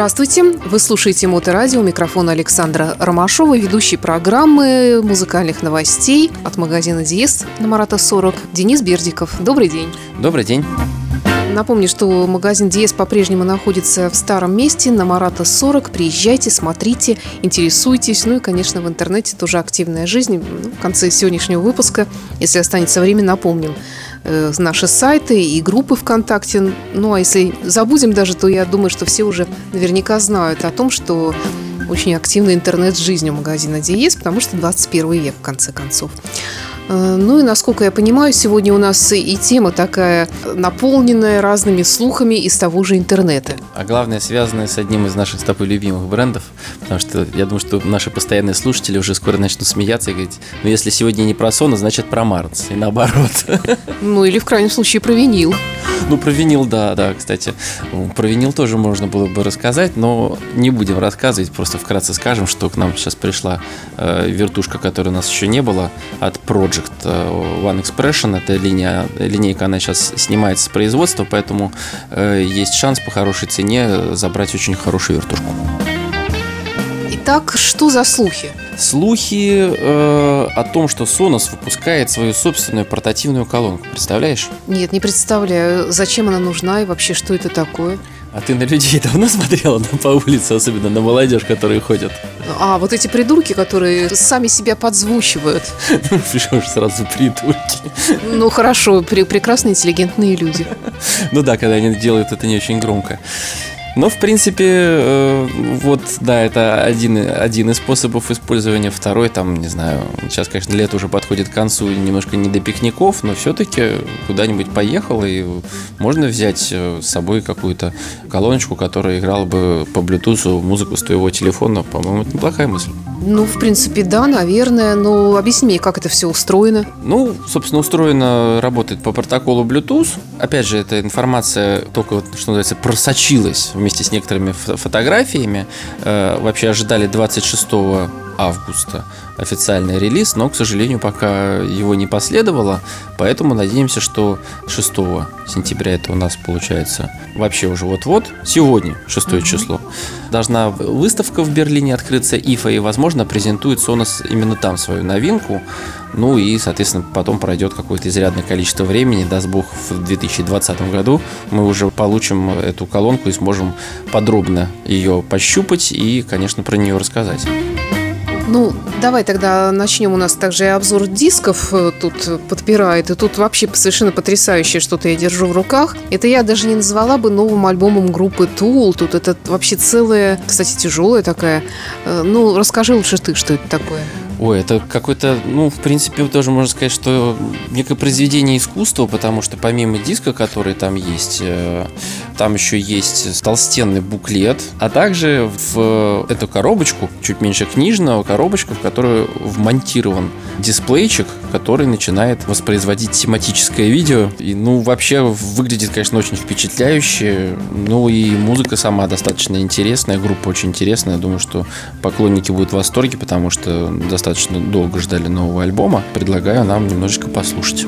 Здравствуйте! Вы слушаете Моторадио. Микрофон Александра Ромашова, ведущий программы музыкальных новостей от магазина Диес на Марата 40. Денис Бердиков. Добрый день. Добрый день. Напомню, что магазин Диес по-прежнему находится в старом месте на Марата 40. Приезжайте, смотрите, интересуйтесь. Ну и, конечно, в интернете тоже активная жизнь. Ну, в конце сегодняшнего выпуска, если останется время, напомним э, наши сайты и группы ВКонтакте. Ну а если забудем даже, то я думаю, что все уже наверняка знают о том, что очень активный интернет с жизнью магазина Диес, потому что 21 век, в конце концов. Э, ну и, насколько я понимаю, сегодня у нас и тема такая наполненная разными слухами из того же интернета. А главное, связанная с одним из наших с тобой любимых брендов, потому что я думаю, что наши постоянные слушатели уже скоро начнут смеяться и говорить, ну если сегодня не про Sona, значит про Марс, и наоборот. Ну или в крайнем случае про винил. Ну, про винил, да, да, кстати. Про винил тоже можно было бы рассказать, но не будем рассказывать, просто вкратце скажем, что к нам сейчас пришла э, вертушка, которой у нас еще не было, от Project э, One Expression. Это линия, линейка, она сейчас снимается с производства, поэтому э, есть шанс по хорошей цене забрать очень хорошую вертушку. Итак, что за слухи? Слухи э, о том, что Sonos выпускает свою собственную портативную колонку. Представляешь? Нет, не представляю, зачем она нужна и вообще что это такое. А ты на людей давно смотрела по улице, особенно на молодежь, которые ходят? А, вот эти придурки, которые сами себя подзвучивают. Ну, пришел сразу придурки. Ну, хорошо, прекрасные интеллигентные люди. Ну да, когда они делают это не очень громко. Но, в принципе, э, вот, да, это один, один из способов использования. Второй, там, не знаю, сейчас, конечно, лето уже подходит к концу, немножко не до пикников, но все-таки куда-нибудь поехал, и можно взять э, с собой какую-то колоночку, которая играла бы по Bluetooth музыку с твоего телефона. По-моему, это неплохая мысль. Ну, в принципе, да, наверное, но объясни мне, как это все устроено. Ну, собственно, устроено, работает по протоколу Bluetooth. Опять же, эта информация только, что называется, просочилась вместе с некоторыми фотографиями. Э, вообще ожидали 26 августа официальный релиз, но, к сожалению, пока его не последовало, поэтому надеемся, что 6 сентября это у нас получается вообще уже вот-вот, сегодня, 6 mm-hmm. число, должна выставка в Берлине открыться ИФА, и, возможно, презентует Sonos именно там свою новинку, ну и, соответственно, потом пройдет какое-то изрядное количество времени, даст бог, в 2020 году мы уже получим эту колонку и сможем подробно ее пощупать и, конечно, про нее рассказать. Ну, давай тогда начнем. У нас также и обзор дисков э, тут подпирает. И тут вообще совершенно потрясающее что-то я держу в руках. Это я даже не назвала бы новым альбомом группы Tool. Тут это вообще целая, кстати, тяжелая такая. Э, ну, расскажи лучше ты, что это такое. Ой, это какой-то, ну, в принципе, тоже можно сказать, что некое произведение искусства, потому что помимо диска, который там есть, э, там еще есть толстенный буклет, а также в эту коробочку, чуть меньше книжного, коробочку, в которую вмонтирован дисплейчик, который начинает воспроизводить тематическое видео. И, ну, вообще выглядит, конечно, очень впечатляюще. Ну и музыка сама достаточно интересная, группа очень интересная. Думаю, что поклонники будут в восторге, потому что достаточно долго ждали нового альбома, предлагаю нам немножечко послушать.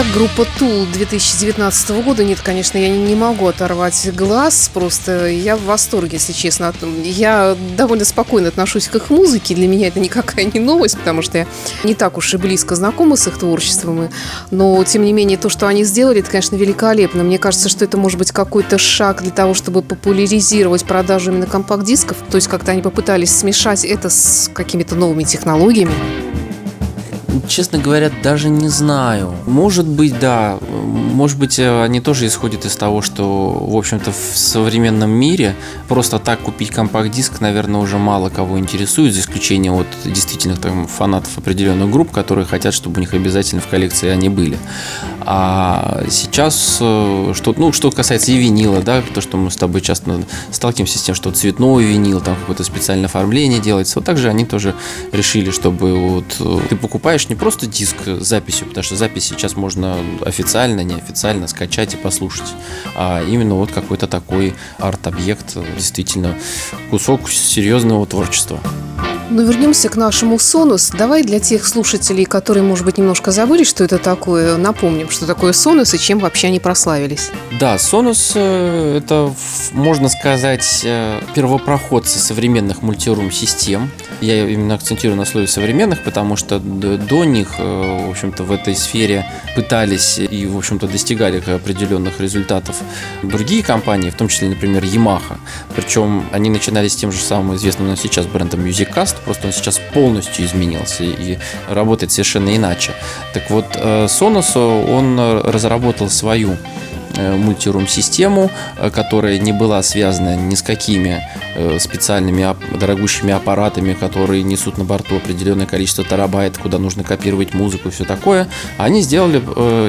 Итак, группа Тул 2019 года. Нет, конечно, я не могу оторвать глаз. Просто я в восторге, если честно. Я довольно спокойно отношусь к их музыке. Для меня это никакая не новость, потому что я не так уж и близко знакома с их творчеством. Но, тем не менее, то, что они сделали, это, конечно, великолепно. Мне кажется, что это может быть какой-то шаг для того, чтобы популяризировать продажу именно компакт-дисков. То есть как-то они попытались смешать это с какими-то новыми технологиями. Честно говоря, даже не знаю. Может быть, да. Может быть, э, они тоже исходят из того, что, в общем-то, в современном мире просто так купить компакт-диск, наверное, уже мало кого интересует, за исключением вот действительно там фанатов определенных групп, которые хотят, чтобы у них обязательно в коллекции они были. А сейчас, э, что, ну, что касается и винила, да, то, что мы с тобой часто сталкиваемся с тем, что цветной винил, там какое-то специальное оформление делается, вот также они тоже решили, чтобы вот э, ты покупаешь не просто диск с записью, потому что запись сейчас можно официально, неофициально скачать и послушать, а именно вот какой-то такой арт-объект, действительно кусок серьезного творчества. Ну, вернемся к нашему Сонус. Давай для тех слушателей, которые, может быть, немножко забыли, что это такое, напомним, что такое Сонус и чем вообще они прославились. Да, Сонус э, – это, можно сказать, э, первопроходцы современных мультирум-систем. Я именно акцентирую на слове «современных», потому что до них, э, в общем-то, в этой сфере пытались и, в общем-то, достигали определенных результатов другие компании, в том числе, например, Yamaha. Причем они начинали с тем же самым известным но сейчас брендом MusicCast, просто он сейчас полностью изменился и работает совершенно иначе. Так вот, э, Sonos, он разработал свою Э, мультирум-систему, э, которая не была связана ни с какими э, специальными дорогущими аппаратами, которые несут на борту определенное количество терабайт, куда нужно копировать музыку и все такое. Они сделали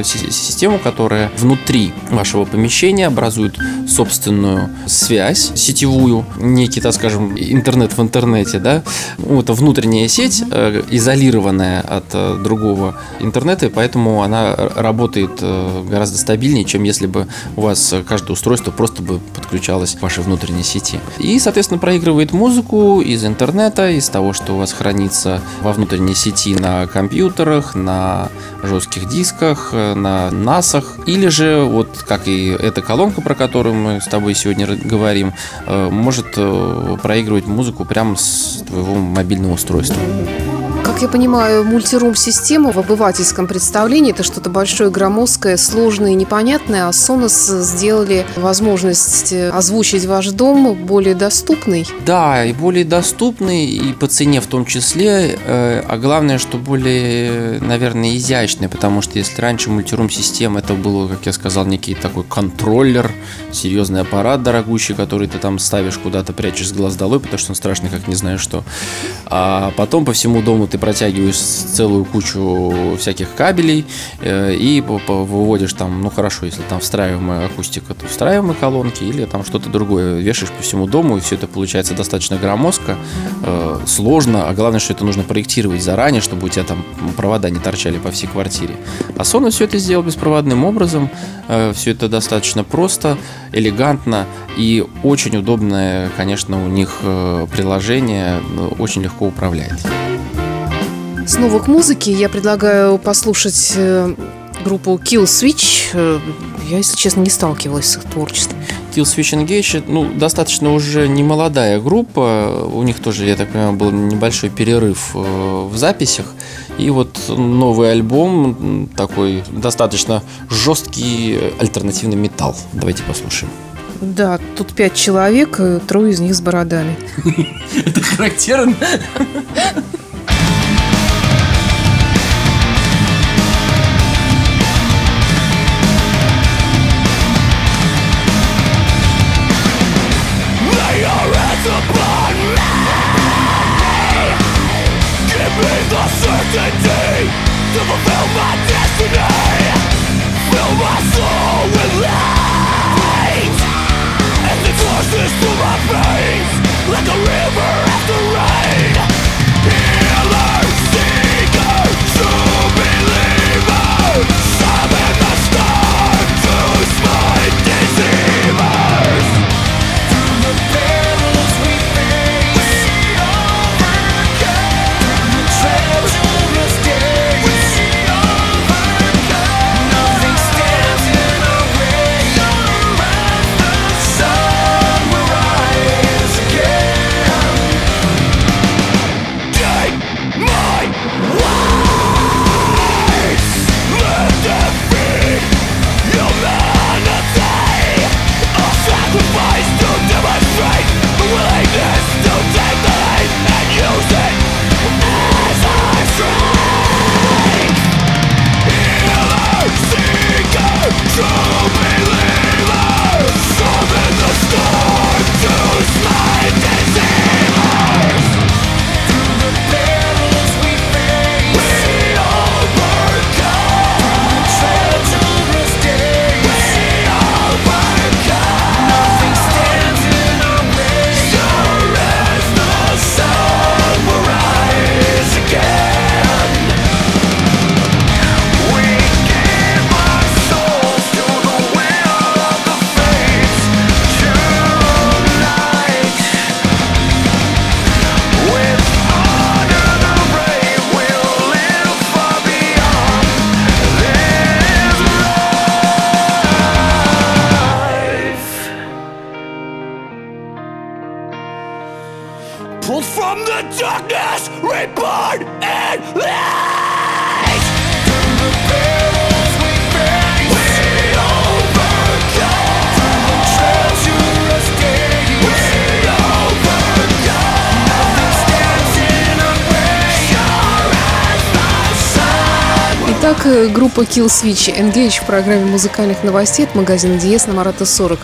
систему, которая внутри вашего помещения образует собственную связь сетевую, некий, так скажем, интернет в интернете, да, это внутренняя сеть, изолированная от другого интернета, и поэтому она работает гораздо стабильнее, чем если бы у вас каждое устройство просто бы подключалось к вашей внутренней сети. И, соответственно, проигрывает музыку из интернета, из того, что у вас хранится во внутренней сети на компьютерах, на жестких дисках, на насах, или же, вот как и эта колонка, про которую мы с тобой сегодня говорим, э, может э, проигрывать музыку прямо с твоего мобильного устройства. Как я понимаю, мультирум-система в обывательском представлении это что-то большое, громоздкое, сложное и непонятное, а Sonos сделали возможность э, озвучить ваш дом более доступный. Да, и более доступный, и по цене в том числе, э, а главное, что более, наверное, изящный, потому что если раньше мультирум-система это было, как я сказал, некий такой контроллер, серьезный аппарат дорогущий, который ты там ставишь куда-то, прячешь с глаз долой, потому что он страшный, как не знаю что. А потом по всему дому ты протягиваешь целую кучу всяких кабелей э, и выводишь там, ну хорошо, если там встраиваемая акустика, то встраиваемые колонки или там что-то другое вешаешь по всему дому, и все это получается достаточно громоздко, э, сложно, а главное, что это нужно проектировать заранее, чтобы у тебя там провода не торчали по всей квартире. А Sonos все это сделал беспроводным образом, э, все это достаточно просто, элегантно и очень удобное, конечно, у них приложение, очень легко управляет. Снова к музыке. Я предлагаю послушать э, группу Kill Switch. Э, я, если честно, не сталкивалась с их творчеством. Kill Switch Engage, ну, достаточно уже не молодая группа. У них тоже, я так понимаю, был небольшой перерыв э, в записях. И вот новый альбом, такой достаточно жесткий альтернативный металл. Давайте послушаем. Да, тут пять человек, трое из них с бородами. Это характерно. certainty to fulfill my destiny. Fill my soul with light And the torches to my face like a river. Итак, э, группа Kill Switch Engage в программе музыкальных новостей от магазина Диес на Марата 40.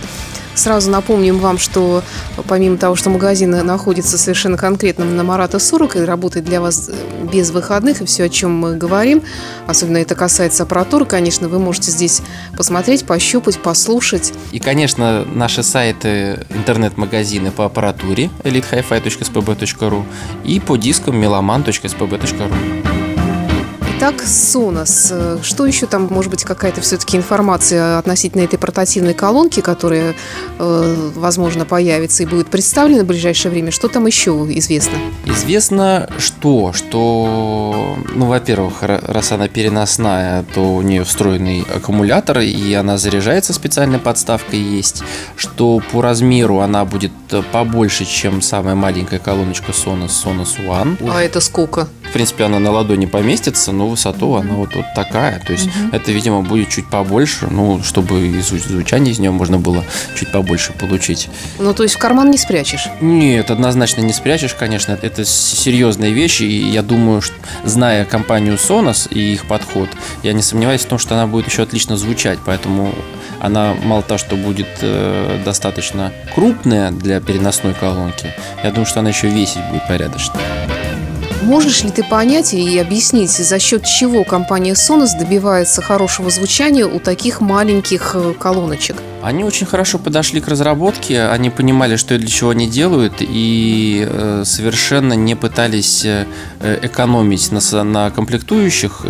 Сразу напомним вам, что помимо того, что магазин находится совершенно конкретно на Марата 40 и работает для вас э, без выходных, и все, о чем мы говорим, особенно это касается аппаратуры, конечно, вы можете здесь посмотреть, пощупать, послушать. И, конечно, наши сайты, интернет-магазины по аппаратуре elitehifi.spb.ru и по дискам meloman.spb.ru. Итак, Sonos. Что еще там, может быть, какая-то все-таки информация относительно этой портативной колонки, которая, э, возможно, появится и будет представлена в ближайшее время? Что там еще известно? Известно, что, что, ну, во-первых, ра- раз она переносная, то у нее встроенный аккумулятор, и она заряжается специальной подставкой есть, что по размеру она будет э, побольше, чем самая маленькая колоночка Sonos, Sonos One. А это сколько? В принципе, она на ладони поместится, но высоту она вот, вот такая. То есть это, видимо, будет чуть побольше, ну, чтобы и зву- звучание из нее можно было чуть побольше получить. Ну, то есть в карман не спрячешь. Нет, однозначно не спрячешь, конечно. Это серьезные вещи, и я думаю, что, зная компанию Sonos и их подход, я не сомневаюсь в том, что она будет еще отлично звучать, поэтому она мало того, что будет э, достаточно крупная для переносной колонки, я думаю, что она еще весить будет порядочно. Можешь ли ты понять и объяснить, за счет чего компания Sonos добивается хорошего звучания у таких маленьких э, колоночек? Они очень хорошо подошли к разработке, они понимали, что и для чего они делают, и э, совершенно не пытались э, экономить на, на комплектующих,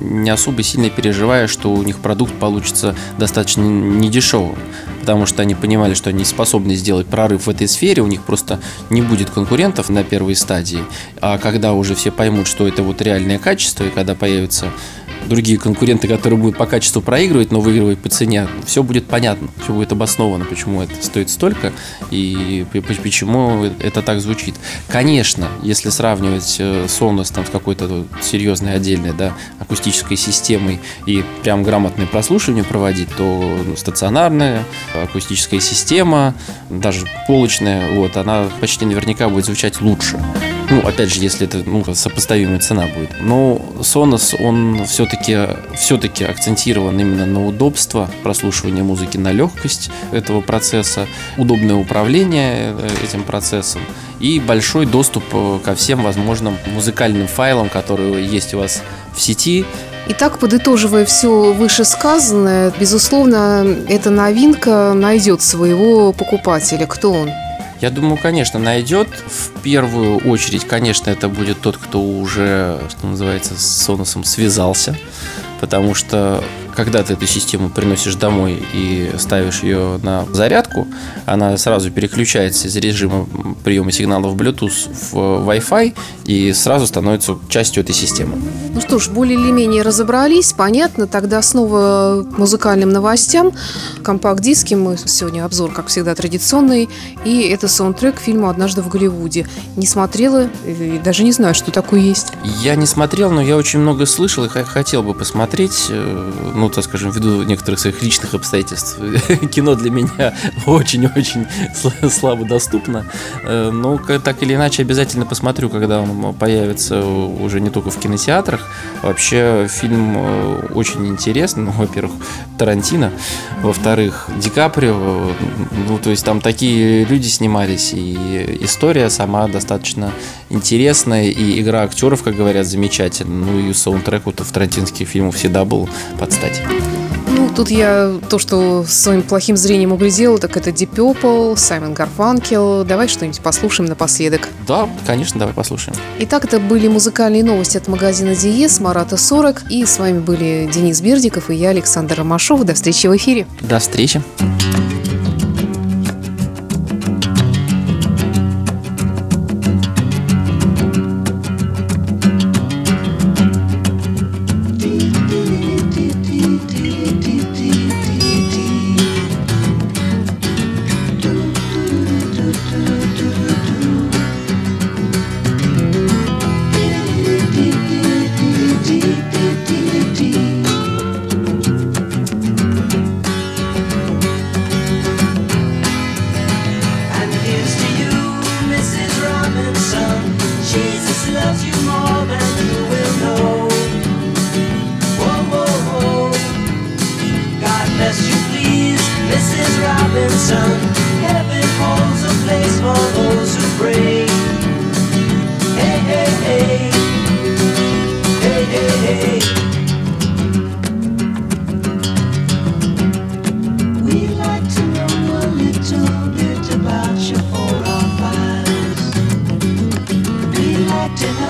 не особо сильно переживая, что у них продукт получится достаточно недешевым. Потому что они понимали, что они способны сделать прорыв в этой сфере, у них просто не будет конкурентов на первой стадии. А когда уже все поймут, что это вот реальное качество, и когда появятся другие конкуренты, которые будут по качеству проигрывать, но выигрывать по цене, все будет понятно, все будет обосновано, почему это стоит столько и почему это так звучит. Конечно, если сравнивать э, Sonos там, с какой-то серьезной отдельной да, акустической системой и прям грамотное прослушивание проводить, то ну, стационарная акустическая система, даже полочная, вот, она почти наверняка будет звучать лучше. Ну, опять же, если это ну, сопоставимая цена будет. Но Sonos, он все-таки все-таки акцентирован именно на удобство прослушивания музыки, на легкость этого процесса, удобное управление э, этим процессом и большой доступ э, ко всем возможным музыкальным файлам, которые есть у вас в сети. Итак, подытоживая все вышесказанное, безусловно, эта новинка найдет своего покупателя. Кто он? Я думаю, конечно, найдет. В первую очередь, конечно, это будет тот, кто уже, что называется, с Сонусом связался. Потому что когда ты эту систему приносишь домой и ставишь ее на зарядку, она сразу переключается из режима приема сигналов Bluetooth в Wi-Fi и сразу становится частью этой системы. Ну что ж, более или менее разобрались, понятно. Тогда снова к музыкальным новостям. Компакт-диски, мы сегодня обзор, как всегда, традиционный. И это саундтрек к фильму «Однажды в Голливуде». Не смотрела и даже не знаю, что такое есть. Я не смотрел, но я очень много слышал и хотел бы посмотреть. Ну, так скажем, ввиду некоторых своих личных обстоятельств. Кино для меня очень-очень сла- слабо доступно. Э, Но так или иначе обязательно посмотрю, когда он появится уже не только в кинотеатрах. Вообще фильм э, очень интересный. Ну, во-первых, Тарантино. Во-вторых, Ди Каприо. Ну, то есть там такие люди снимались, и история сама достаточно интересная, и игра актеров, как говорят, замечательная. Ну и саундтрек вот в тарантинских фильмах всегда был под стать. Ну, тут я то, что своим плохим зрением углядела, так это Deep Purple, Саймон Гарфанкел. Давай что-нибудь послушаем напоследок. Да, конечно, давай послушаем. Итак, это были музыкальные новости от магазина Диес, Марата 40. И с вами были Денис Бердиков и я, Александр Ромашов. До встречи в эфире. До встречи.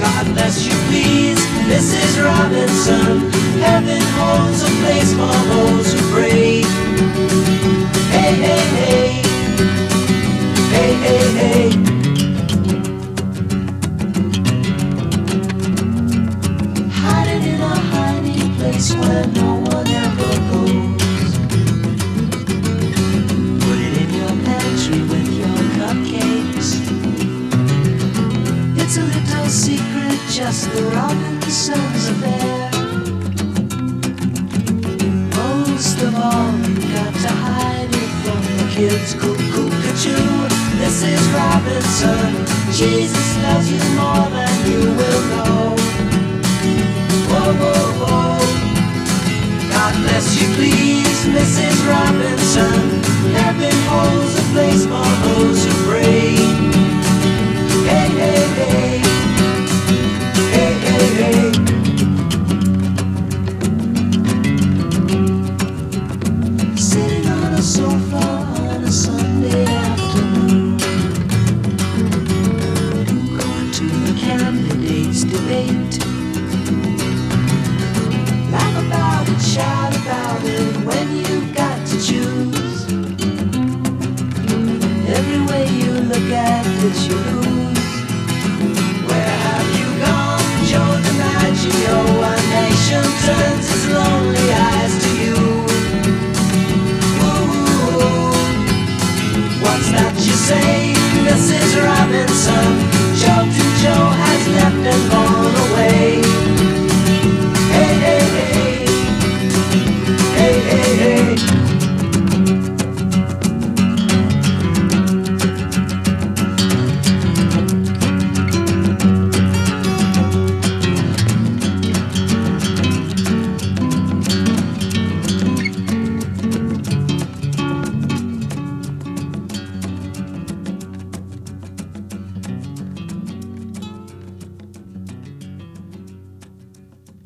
God bless you, please, Mrs. Robinson. Heaven holds a place for those who pray. Hey, hey, hey. Hey, hey, hey.